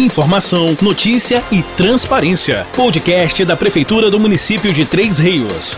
Informação, notícia e transparência. Podcast da Prefeitura do município de Três Rios.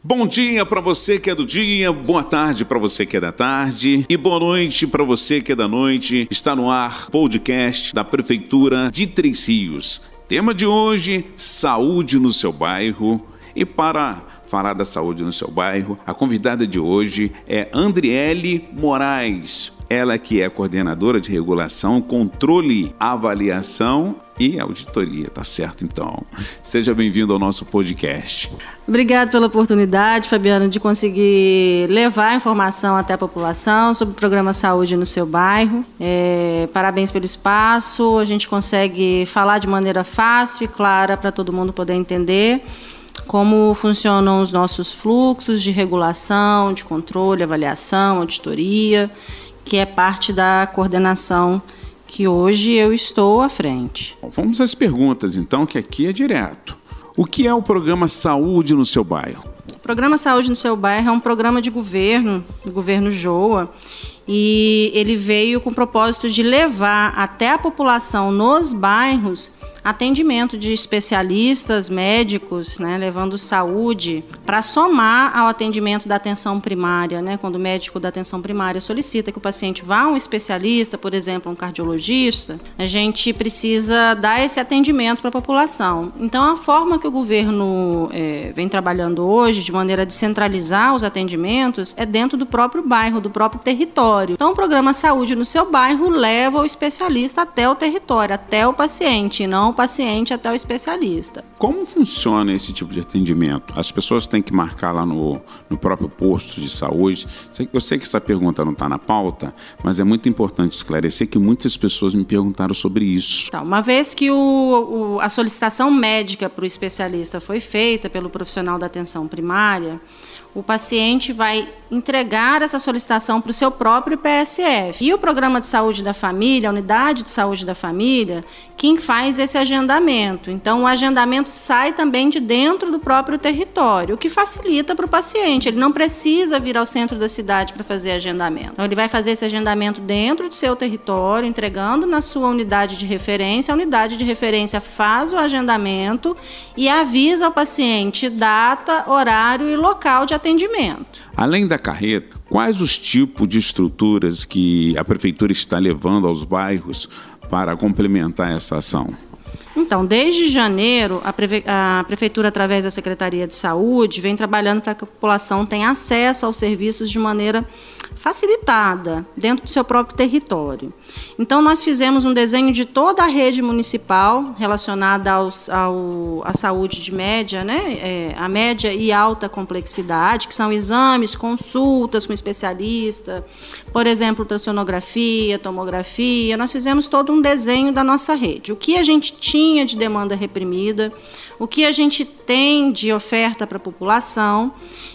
Bom dia para você que é do dia, boa tarde para você que é da tarde e boa noite para você que é da noite. Está no ar podcast da Prefeitura de Três Rios. Tema de hoje: saúde no seu bairro. E para falar da saúde no seu bairro, a convidada de hoje é Andriele Moraes. Ela que é coordenadora de regulação, controle, avaliação e auditoria, tá certo então. Seja bem-vindo ao nosso podcast. Obrigada pela oportunidade, Fabiana, de conseguir levar informação até a população sobre o programa Saúde no seu bairro. É, parabéns pelo espaço, a gente consegue falar de maneira fácil e clara para todo mundo poder entender como funcionam os nossos fluxos de regulação, de controle, avaliação, auditoria, que é parte da coordenação que hoje eu estou à frente. Vamos às perguntas, então, que aqui é direto. O que é o programa Saúde no seu bairro? O programa Saúde no seu bairro é um programa de governo, do governo Joa, e ele veio com o propósito de levar até a população nos bairros atendimento de especialistas, médicos, né, levando saúde para somar ao atendimento da atenção primária, né, quando o médico da atenção primária solicita que o paciente vá a um especialista, por exemplo, um cardiologista, a gente precisa dar esse atendimento para a população. Então, a forma que o governo é, vem trabalhando hoje, de maneira a descentralizar os atendimentos, é dentro do próprio bairro, do próprio território. Então, o programa Saúde no seu bairro leva o especialista até o território, até o paciente, não o paciente até o especialista. Como funciona esse tipo de atendimento? As pessoas têm que marcar lá no, no próprio posto de saúde? Eu sei que essa pergunta não está na pauta, mas é muito importante esclarecer que muitas pessoas me perguntaram sobre isso. Tá, uma vez que o, o, a solicitação médica para o especialista foi feita pelo profissional da atenção primária, o paciente vai entregar essa solicitação para o seu próprio PSF. E o programa de saúde da família, a unidade de saúde da família, quem faz esse agendamento. Então, o agendamento sai também de dentro do próprio território, o que facilita para o paciente. Ele não precisa vir ao centro da cidade para fazer agendamento. Então, ele vai fazer esse agendamento dentro do seu território, entregando na sua unidade de referência. A unidade de referência faz o agendamento e avisa ao paciente data, horário e local de atendimento. Além da carreta, quais os tipos de estruturas que a prefeitura está levando aos bairros para complementar essa ação? Então, desde janeiro, a, Preve a, Prefeitura, através da Secretaria de Saúde, vem trabalhando para que a população tenha acesso aos serviços de maneira facilitada, dentro do seu próprio território. Então, nós fizemos um desenho de toda a rede municipal relacionada aos, ao, à saúde de média, né? É, a média e alta complexidade, que são exames, consultas com especialista, por exemplo, ultrassonografia, tomografia. Nós fizemos todo um desenho da nossa rede. O que a gente tinha de demanda reprimida, o que a gente tem de oferta para a população.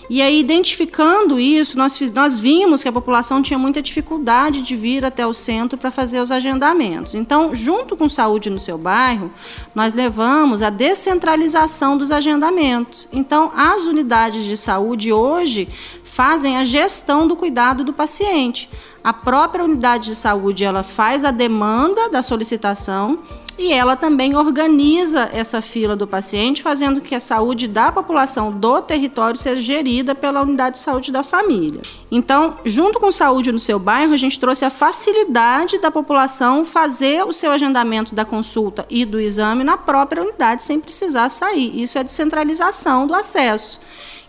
E aí, identificando isso, nós, nós vimos que a população tinha muita dificuldade de vir até o centro para fazer os agendamentos. Então, junto com Saúde no seu bairro, nós levamos a descentralização dos agendamentos. Então, as unidades de saúde hoje fazem a gestão do cuidado do paciente. A própria unidade de saúde ela faz a demanda da solicitação e ela também organiza essa fila do paciente, fazendo que a saúde da população do território seja gerida pela unidade de saúde da família. Então, junto com saúde no seu bairro, a gente trouxe a facilidade da população fazer o seu agendamento da consulta e do exame na própria unidade, sem precisar sair. Isso é descentralização do acesso,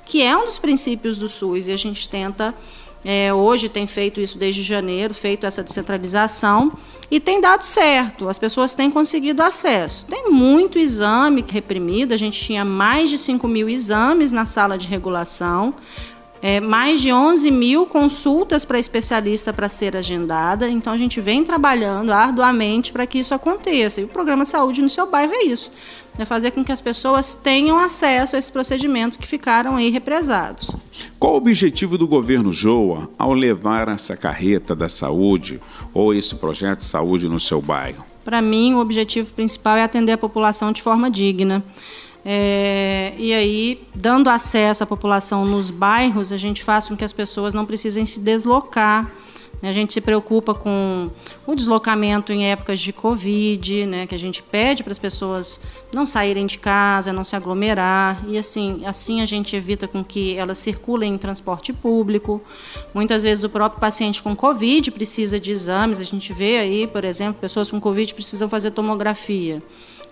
que é um dos princípios do SUS, e a gente tenta é, hoje tem feito isso desde janeiro, feito essa descentralização e tem dado certo. As pessoas têm conseguido acesso. Tem muito exame reprimido. A gente tinha mais de 5 mil exames na sala de regulação. É, mais de 11 mil consultas para especialista para ser agendada. Então, a gente vem trabalhando arduamente para que isso aconteça. E o programa de saúde no seu bairro é isso é fazer com que as pessoas tenham acesso a esses procedimentos que ficaram aí represados. Qual o objetivo do governo Joa ao levar essa carreta da saúde ou esse projeto de saúde no seu bairro? Para mim, o objetivo principal é atender a população de forma digna. É, e aí, dando acesso à população nos bairros, a gente faz com que as pessoas não precisem se deslocar A gente se preocupa com o deslocamento em épocas de Covid, né, que a gente pede para as pessoas não saírem de casa, não se aglomerar, e assim, assim a gente evita com que elas circulem em transporte público. Muitas vezes o próprio paciente com Covid precisa de exames, a gente vê aí, por exemplo, pessoas com Covid precisam fazer tomografia.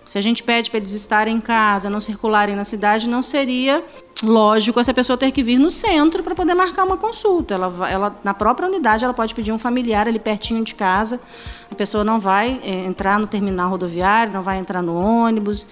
Se a gente pede para eles estarem em casa, não circularem na cidade, não seria lógico essa pessoa ter que vir no centro para poder marcar uma consulta. Ela, ela, na própria unidade, ela pode pedir um familiar ali pertinho de casa. A pessoa não vai é, entrar no terminal rodoviário, não vai entrar no ônibus.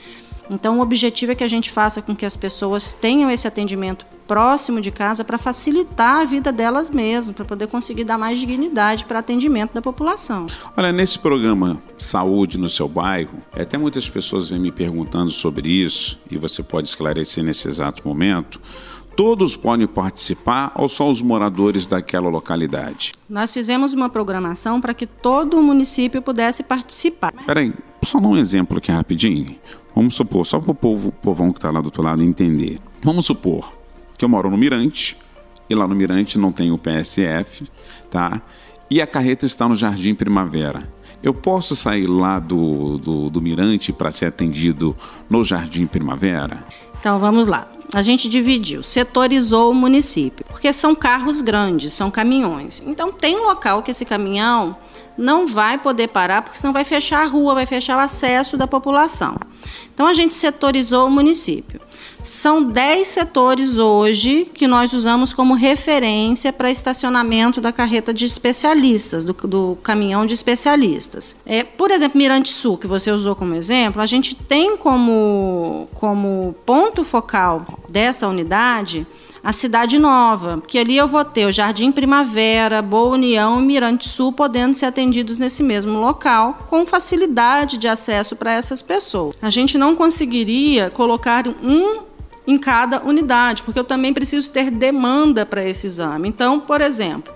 Então, o objetivo é que a gente faça com que as pessoas tenham esse atendimento próximo de casa para facilitar a vida delas mesmas, para poder conseguir dar mais dignidade para atendimento da população. Olha, nesse programa Saúde no seu bairro, até muitas pessoas vêm me perguntando sobre isso e você pode esclarecer nesse exato momento. Todos podem participar ou só os moradores daquela localidade? Nós fizemos uma programação para que todo o município pudesse participar. Peraí, só um exemplo aqui rapidinho. Vamos supor, só para o povo, povão que está lá do outro lado entender. Vamos supor, que eu moro no Mirante, e lá no Mirante não tem o PSF, tá? E a carreta está no Jardim Primavera. Eu posso sair lá do, do, do Mirante para ser atendido no Jardim Primavera? Então vamos lá. A gente dividiu, setorizou o município, porque são carros grandes, são caminhões. Então tem um local que esse caminhão não vai poder parar, porque senão vai fechar a rua, vai fechar o acesso da população. Então a gente setorizou o município. São 10 setores hoje que nós usamos como referência para estacionamento da carreta de especialistas, do, do caminhão de especialistas. É, por exemplo, Mirante Sul, que você usou como exemplo, a gente tem como, como ponto focal dessa unidade a Cidade Nova, que ali eu vou ter o Jardim Primavera, Boa União e Mirante Sul podendo ser atendidos nesse mesmo local, com facilidade de acesso para essas pessoas. A gente não conseguiria colocar um em cada unidade, porque eu também preciso ter demanda para esse exame. Então, por exemplo,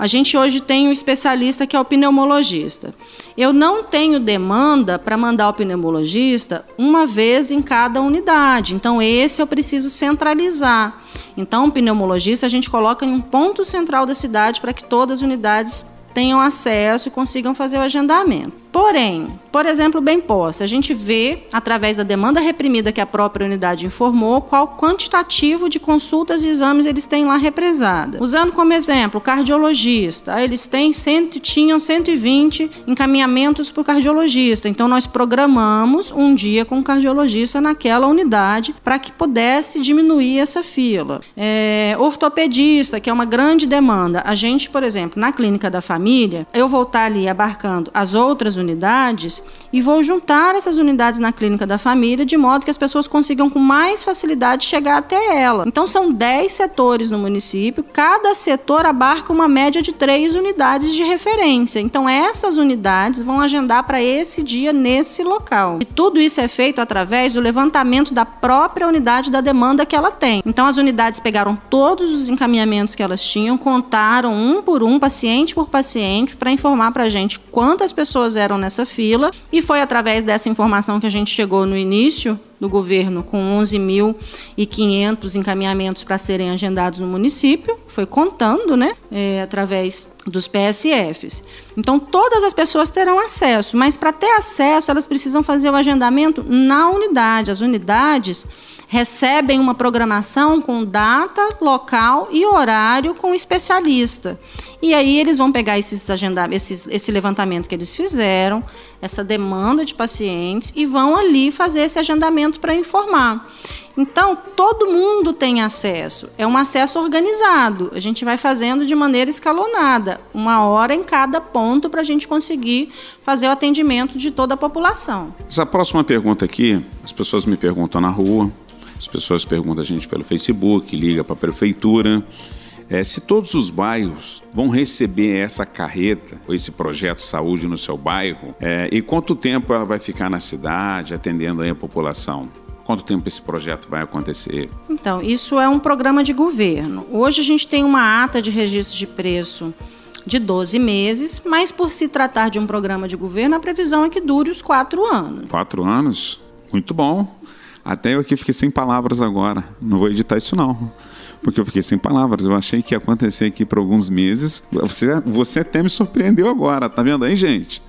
a gente hoje tem um especialista que é o pneumologista. Eu não tenho demanda para mandar o pneumologista uma vez em cada unidade. Então, esse eu preciso centralizar. Então, o pneumologista a gente coloca em um ponto central da cidade para que todas as unidades tenham acesso e consigam fazer o agendamento. Porém, por exemplo, bem possa, a gente vê, através da demanda reprimida que a própria unidade informou, qual quantitativo de consultas e exames eles têm lá represada. Usando como exemplo cardiologista, eles têm cento, tinham 120 encaminhamentos para o cardiologista. Então, nós programamos um dia com o cardiologista naquela unidade para que pudesse diminuir essa fila. É, ortopedista, que é uma grande demanda. A gente, por exemplo, na clínica da família, eu vou estar ali abarcando as outras unidades e vou juntar essas unidades na clínica da família de modo que as pessoas consigam com mais facilidade chegar até ela. Então são 10 setores no município, cada setor abarca uma média de 3 unidades de referência. Então essas unidades vão agendar para esse dia nesse local. E tudo isso é feito através do levantamento da própria unidade da demanda que ela tem. Então as unidades pegaram todos os encaminhamentos que elas tinham, contaram um por um, paciente por paciente, para informar para a gente quantas pessoas eram nessa fila e foi através dessa informação que a gente chegou no início do governo com 11.500 encaminhamentos para serem agendados no município, foi contando, né, é, através dos PSFs. Então todas as pessoas terão acesso, mas para ter acesso elas precisam fazer o agendamento na unidade. As unidades recebem uma programação com data, local e horário com especialista. E aí eles vão pegar esses agenda, esses, esse levantamento que eles fizeram, essa demanda de pacientes e vão ali fazer esse agendamento para informar. Então, todo mundo tem acesso. É um acesso organizado. A gente vai fazendo de maneira escalonada, uma hora em cada ponto para a gente conseguir fazer o atendimento de toda a população. Essa próxima pergunta aqui, as pessoas me perguntam na rua, as pessoas perguntam a gente pelo Facebook, liga para a prefeitura. É, se todos os bairros vão receber essa carreta, ou esse projeto saúde no seu bairro, é, e quanto tempo ela vai ficar na cidade, atendendo a população? Quanto tempo esse projeto vai acontecer? Então, isso é um programa de governo. Hoje a gente tem uma ata de registro de preço de 12 meses, mas por se tratar de um programa de governo, a previsão é que dure os quatro anos. Quatro anos? Muito bom. Até eu aqui fiquei sem palavras agora. Não vou editar isso não. porque eu fiquei sem palavras. Eu achei que ia acontecer aqui por alguns meses. Você, você até me surpreendeu agora, tá vendo aí, gente?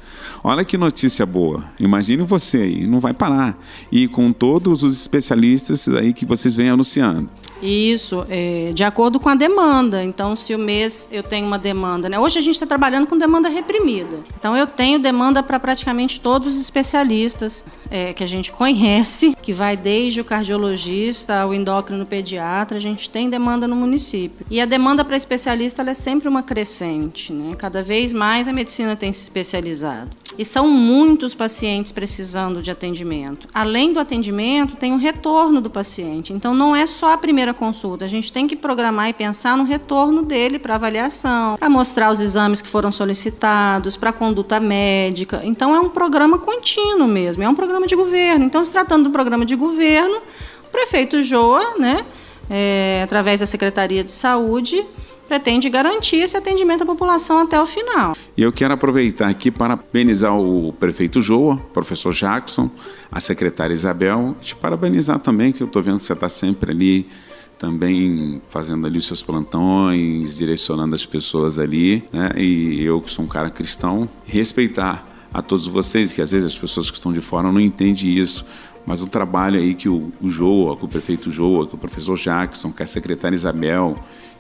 Olha que notícia boa. Imagine você aí, não vai parar. E com todos os especialistas aí que vocês vêm anunciando. Isso, é, de acordo com a demanda. Então, se o mês eu tenho uma demanda, né? Hoje a gente está trabalhando com demanda reprimida. Então, eu tenho demanda para praticamente todos os especialistas é, que a gente conhece, que vai desde o cardiologista ao endócrino pediatra, a gente tem demanda no município. E a demanda para especialista é sempre uma crescente, né? Cada vez mais a medicina tem se especializado. E são muitos pacientes precisando de atendimento. Além do atendimento, tem o retorno do paciente. Então, não é só a primeira consulta. A gente tem que programar e pensar no retorno dele para avaliação, para mostrar os exames que foram solicitados, para conduta médica. Então, é um programa contínuo mesmo. É um programa de governo. Então, se tratando do programa de governo, o prefeito Joa, né, é, através da Secretaria de Saúde, pretende garantir esse atendimento à população até o final. E eu quero aproveitar aqui para parabenizar o prefeito Joa, professor Jackson, a secretária Isabel, e te parabenizar também, que eu estou vendo que você está sempre ali também fazendo ali os seus plantões, direcionando as pessoas ali, né? E eu que sou um cara cristão, respeitar a todos vocês, que às vezes as pessoas que estão de fora não entendem isso, mas o trabalho aí que o, Joa, que o prefeito Joa, que o professor Jackson, que a secretária Isabel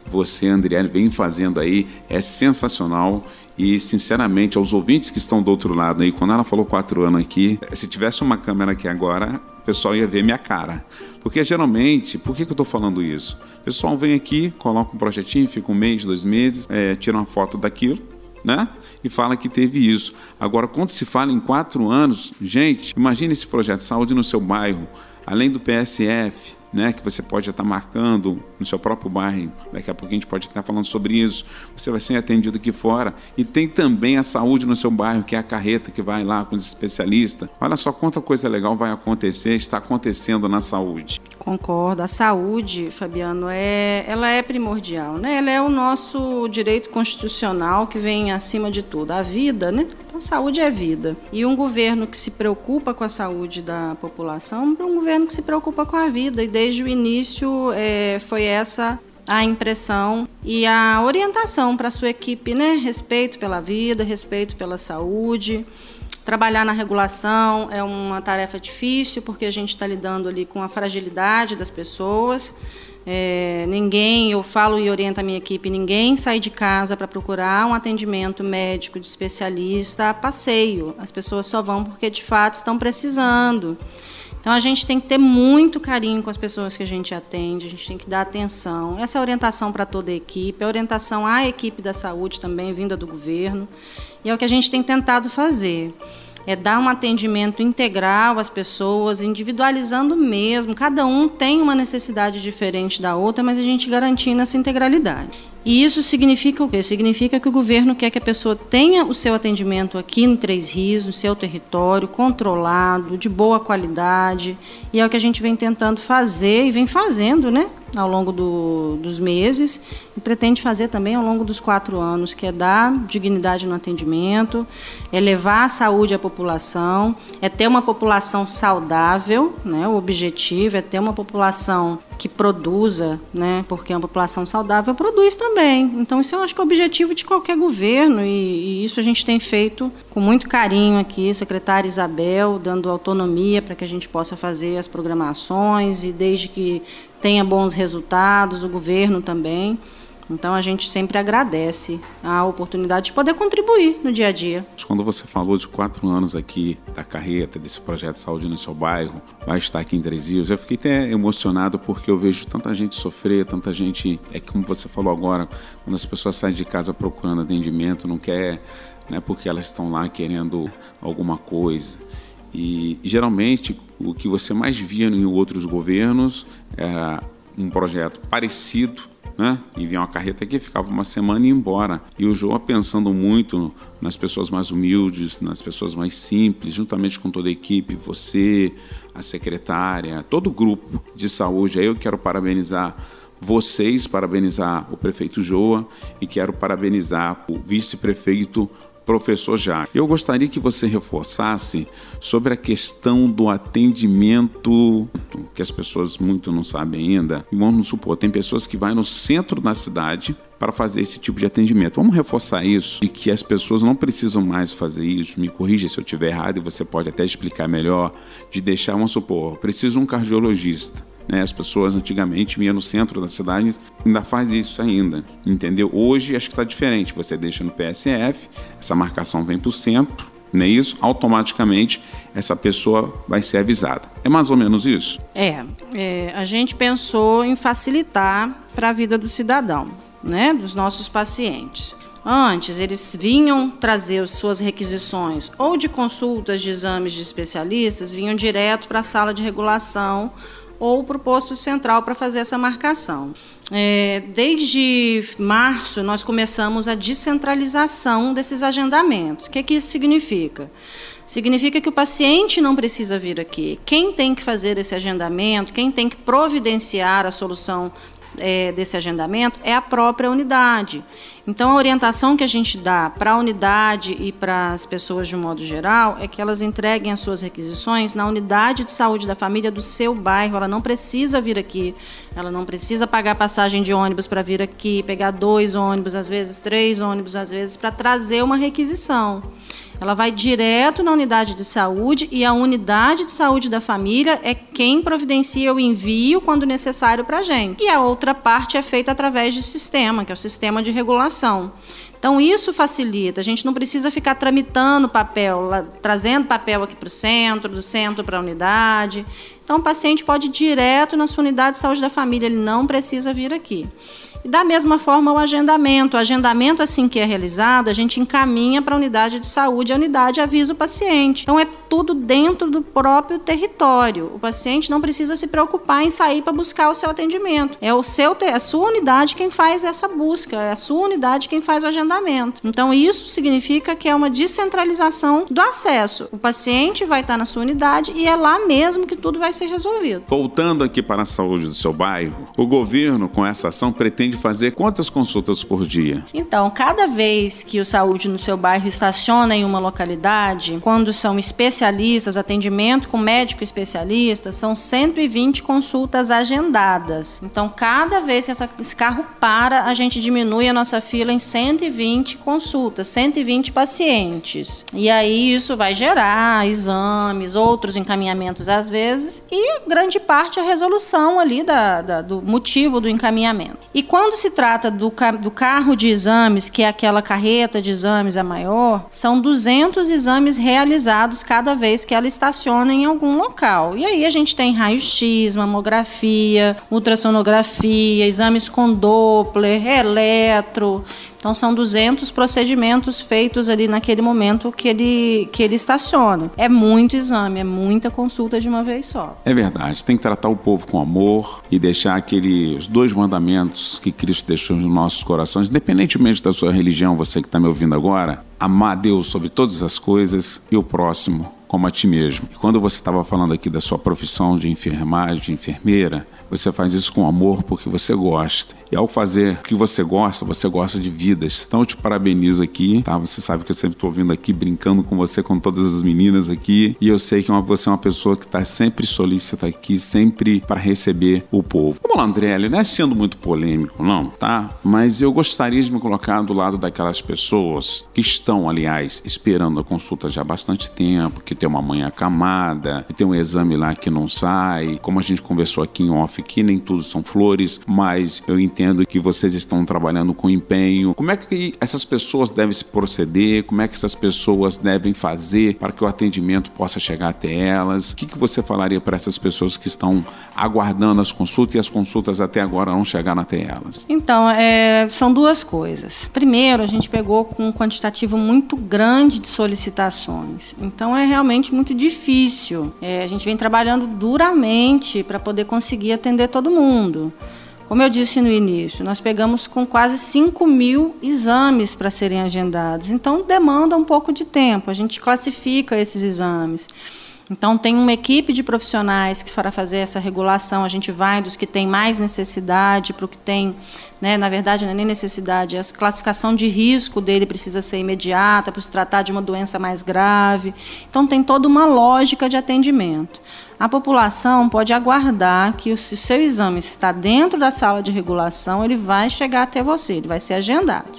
você, Andriele, vem fazendo aí é sensacional. E, sinceramente, aos ouvintes que estão do outro lado aí, quando ela falou quatro anos aqui, se tivesse uma câmera aqui agora, o pessoal ia ver minha cara. Porque geralmente, por que, que eu estou falando isso? O pessoal vem aqui, coloca um projetinho, fica um mês, dois meses, é, tira uma foto daquilo, né? E fala que teve isso. Agora, quando se fala em quatro anos, gente, imagine esse projeto de saúde no seu bairro, além do PSF, né, que você pode estar marcando no seu próprio bairro. Daqui a pouco a gente pode estar falando sobre isso. Você vai ser atendido aqui fora. E tem também a saúde no seu bairro, que é a carreta que vai lá com os especialistas. Olha só quanta coisa legal vai acontecer, está acontecendo na saúde. Concordo. A saúde, Fabiano, é, ela é primordial, né? Ela é o nosso direito constitucional que vem acima de tudo. A vida, né? Então, saúde é vida. E um governo que se preocupa com a saúde da população é um governo que se preocupa com a vida. E desde o início é, foi essa a impressão e a orientação para a sua equipe, né? Respeito pela vida, respeito pela saúde. Trabalhar na regulação é uma tarefa difícil, porque a gente está lidando ali com a fragilidade das pessoas. É, ninguém, eu falo e oriento a minha equipe, ninguém sai de casa para procurar um atendimento médico de especialista a passeio. As pessoas só vão porque de fato estão precisando. Então a gente tem que ter muito carinho com as pessoas que a gente atende, a gente tem que dar atenção. Essa é orientação para toda a equipe, a orientação à equipe da saúde também, vinda do governo. E é o que a gente tem tentado fazer é dar um atendimento integral às pessoas, individualizando mesmo. Cada um tem uma necessidade diferente da outra, mas a gente garantindo essa integralidade. E isso significa o quê? Significa que o governo quer que a pessoa tenha o seu atendimento aqui no Três Rios, no seu território, controlado, de boa qualidade. E é o que a gente vem tentando fazer e vem fazendo, né? Ao longo do, dos meses e pretende fazer também ao longo dos quatro anos, que é dar dignidade no atendimento, é levar a saúde à população, é ter uma população saudável, né? O objetivo é ter uma população que produza, né? Porque uma população saudável produz também. Então isso eu acho que é o objetivo de qualquer governo e, e isso a gente tem feito com muito carinho aqui, secretária Isabel dando autonomia para que a gente possa fazer as programações e desde que tenha bons resultados, o governo também. Então a gente sempre agradece a oportunidade de poder contribuir no dia a dia. Quando você falou de quatro anos aqui da carreta, desse projeto de saúde no seu bairro, vai estar aqui em Três Rios, eu fiquei até emocionado porque eu vejo tanta gente sofrer, tanta gente, é como você falou agora, quando as pessoas saem de casa procurando atendimento, não quer, né, porque elas estão lá querendo alguma coisa. E geralmente o que você mais via em outros governos era um projeto parecido né? E vinha uma carreta aqui, ficava uma semana e ia embora. E o João pensando muito nas pessoas mais humildes, nas pessoas mais simples, juntamente com toda a equipe, você, a secretária, todo o grupo de saúde. Aí eu quero parabenizar vocês, parabenizar o prefeito Joa e quero parabenizar o vice-prefeito professor Jacques. Eu gostaria que você reforçasse sobre a questão do atendimento, que as pessoas muito não sabem ainda. Vamos supor, tem pessoas que vão no centro da cidade para fazer esse tipo de atendimento. Vamos reforçar isso e que as pessoas não precisam mais fazer isso. Me corrija se eu estiver errado e você pode até explicar melhor. De deixar, vamos supor, preciso um cardiologista. Né? As pessoas antigamente vinham no centro da cidade, ainda faz isso ainda, entendeu? Hoje acho que está diferente. Você deixa no PSF, essa marcação vem para o centro, não é isso? Automaticamente essa pessoa vai ser avisada. É mais ou menos isso? É, é a gente pensou em facilitar para a vida do cidadão né, dos nossos pacientes. Antes, eles vinham trazer suas requisições ou de consultas de exames de especialistas, vinham direto para a sala de regulação ou para o posto central para fazer essa marcação. É, desde março, nós começamos a descentralização desses agendamentos. O que, é que isso significa? Significa que o paciente não precisa vir aqui. Quem tem que fazer esse agendamento, quem tem que providenciar a solução é, desse agendamento é a própria unidade. Então, a orientação que a gente dá para a unidade e para as pessoas de um modo geral é que elas entreguem as suas requisições na unidade de saúde da família do seu bairro. Ela não precisa vir aqui, ela não precisa pagar passagem de ônibus para vir aqui, pegar dois ônibus, às vezes três ônibus, às vezes, para trazer uma requisição. Ela vai direto na unidade de saúde e a unidade de saúde da família é quem providencia o envio quando necessário para a gente. E a outra parte é feita através de sistema, que é o sistema de regulação. Então, isso facilita. A gente não precisa ficar tramitando papel, lá, trazendo papel aqui para o centro, do centro para a unidade. Então, o paciente pode ir direto na sua unidade de saúde da família, ele não precisa vir aqui. E da mesma forma o agendamento. O agendamento, assim que é realizado, a gente encaminha para a unidade de saúde, a unidade avisa o paciente. Então é tudo dentro do próprio território. O paciente não precisa se preocupar em sair para buscar o seu atendimento. É o seu, a sua unidade quem faz essa busca, é a sua unidade quem faz o agendamento. Então isso significa que é uma descentralização do acesso. O paciente vai estar na sua unidade e é lá mesmo que tudo vai ser resolvido. Voltando aqui para a saúde do seu bairro, o governo com essa ação pretende de fazer quantas consultas por dia? Então, cada vez que o saúde no seu bairro estaciona em uma localidade, quando são especialistas, atendimento com médico especialista, são 120 consultas agendadas. Então, cada vez que essa, esse carro para, a gente diminui a nossa fila em 120 consultas, 120 pacientes. E aí isso vai gerar exames, outros encaminhamentos às vezes, e grande parte a resolução ali da, da do motivo do encaminhamento. E quando quando se trata do, do carro de exames, que é aquela carreta de exames a maior, são 200 exames realizados cada vez que ela estaciona em algum local. E aí a gente tem raio-x, mamografia, ultrassonografia, exames com Doppler, eletro. Então são 200 procedimentos feitos ali naquele momento que ele, que ele estaciona. É muito exame, é muita consulta de uma vez só. É verdade, tem que tratar o povo com amor e deixar aqueles dois mandamentos que Cristo deixou nos nossos corações, independentemente da sua religião, você que está me ouvindo agora, amar Deus sobre todas as coisas e o próximo como a ti mesmo. E quando você estava falando aqui da sua profissão de enfermagem, de enfermeira, você faz isso com amor porque você gosta. E ao fazer o que você gosta, você gosta de vidas. Então eu te parabenizo aqui, tá? Você sabe que eu sempre estou vindo aqui brincando com você, com todas as meninas aqui. E eu sei que você é uma pessoa que está sempre solícita aqui, sempre para receber o povo. Vamos lá, André, não é sendo muito polêmico, não, tá? Mas eu gostaria de me colocar do lado daquelas pessoas que estão, aliás, esperando a consulta já há bastante tempo, que tem uma mãe acamada, que tem um exame lá que não sai. Como a gente conversou aqui em off que nem tudo são flores, mas eu entendo que vocês estão trabalhando com empenho. Como é que essas pessoas devem se proceder? Como é que essas pessoas devem fazer para que o atendimento possa chegar até elas? O que, que você falaria para essas pessoas que estão aguardando as consultas e as consultas até agora não chegaram até elas? Então, é, são duas coisas. Primeiro, a gente pegou com um quantitativo muito grande de solicitações. Então, é realmente muito difícil. É, a gente vem trabalhando duramente para poder conseguir atender atender todo mundo. Como eu disse no início, nós pegamos com quase 5 mil exames para serem agendados. Então, demanda um pouco de tempo. A gente classifica esses exames. Então, tem uma equipe de profissionais que para fazer essa regulação, a gente vai dos que têm mais necessidade para o que tem, né, na verdade, não é nem necessidade, a classificação de risco dele precisa ser imediata, para se tratar de uma doença mais grave. Então, tem toda uma lógica de atendimento. A população pode aguardar que, o seu exame está dentro da sala de regulação, ele vai chegar até você, ele vai ser agendado.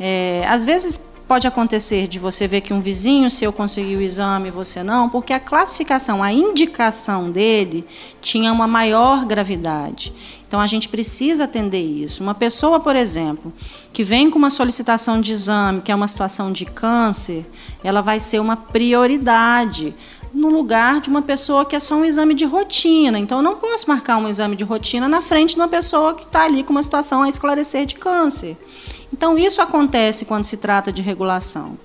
É, às vezes, Pode acontecer de você ver que um vizinho seu conseguiu o exame e você não, porque a classificação, a indicação dele tinha uma maior gravidade. Então a gente precisa atender isso. Uma pessoa, por exemplo, que vem com uma solicitação de exame, que é uma situação de câncer, ela vai ser uma prioridade no lugar de uma pessoa que é só um exame de rotina. Então, eu não posso marcar um exame de rotina na frente de uma pessoa que está ali com uma situação a esclarecer de câncer. Então, isso acontece quando se trata de regulação.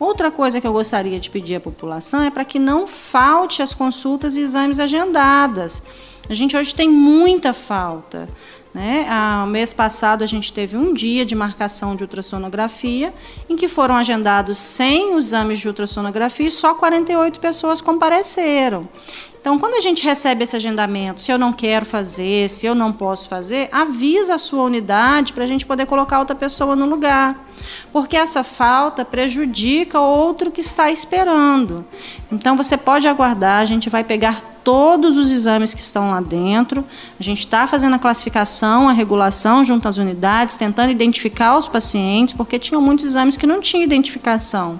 Outra coisa que eu gostaria de pedir à população é para que não falte as consultas e exames agendadas. A gente hoje tem muita falta. Né? Ah, mês passado a gente teve um dia de marcação de ultrassonografia, em que foram agendados 100 exames de ultrassonografia e só 48 pessoas compareceram. Então, quando a gente recebe esse agendamento, se eu não quero fazer, se eu não posso fazer, avisa a sua unidade para a gente poder colocar outra pessoa no lugar. Porque essa falta prejudica outro que está esperando. Então, você pode aguardar, a gente vai pegar todos os exames que estão lá dentro. A gente está fazendo a classificação, a regulação junto às unidades, tentando identificar os pacientes, porque tinham muitos exames que não tinham identificação.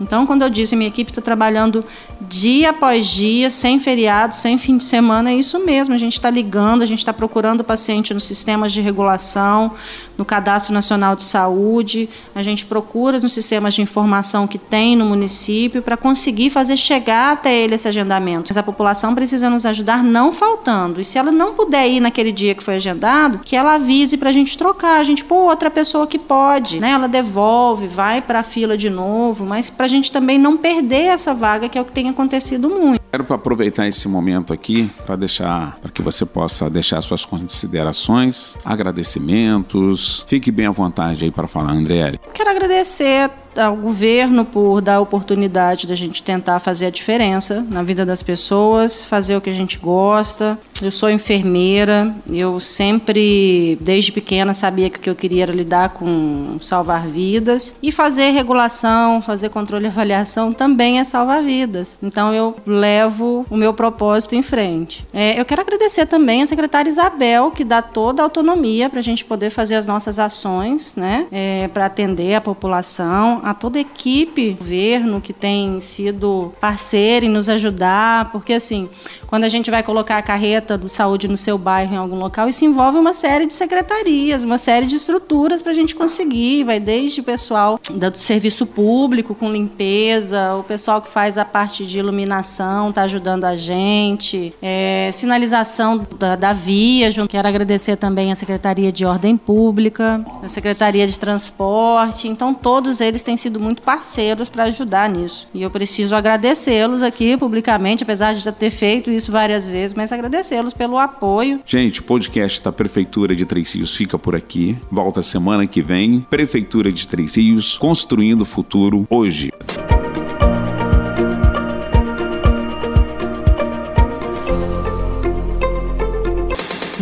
Então, quando eu disse minha equipe está trabalhando dia após dia, sem feriado, sem fim de semana, é isso mesmo. A gente está ligando, a gente está procurando o paciente nos sistemas de regulação, no Cadastro Nacional de Saúde, a gente procura nos sistemas de informação que tem no município para conseguir fazer chegar até ele esse agendamento. Mas a população precisa nos ajudar não faltando. E se ela não puder ir naquele dia que foi agendado, que ela avise para a gente trocar. A gente, pô, outra pessoa que pode, né? Ela devolve, vai para a fila de novo, mas para a gente também não perder essa vaga, que é o que tem acontecido muito. Quero aproveitar esse momento aqui para deixar, para que você possa deixar suas considerações, agradecimentos. Fique bem à vontade aí para falar, André. Quero agradecer ao governo por dar a oportunidade da gente tentar fazer a diferença na vida das pessoas, fazer o que a gente gosta. Eu sou enfermeira, eu sempre, desde pequena, sabia que o que eu queria era lidar com salvar vidas. E fazer regulação, fazer controle e avaliação também é salvar vidas. Então eu levo o meu propósito em frente. É, eu quero agradecer também a secretária Isabel, que dá toda a autonomia para a gente poder fazer as nossas ações, né, é, para atender a população a toda a equipe governo que tem sido parceira em nos ajudar, porque assim, quando a gente vai colocar a carreta do saúde no seu bairro em algum local, isso envolve uma série de secretarias, uma série de estruturas para a gente conseguir, vai desde o pessoal do serviço público com limpeza, o pessoal que faz a parte de iluminação está ajudando a gente, é, sinalização da, da via, quero agradecer também a Secretaria de Ordem Pública, a Secretaria de Transporte, então todos eles têm têm sido muito parceiros para ajudar nisso. E eu preciso agradecê-los aqui publicamente, apesar de já ter feito isso várias vezes, mas agradecê-los pelo apoio. Gente, o podcast da Prefeitura de Três Rios fica por aqui. Volta semana que vem. Prefeitura de Três Rios, construindo o futuro hoje.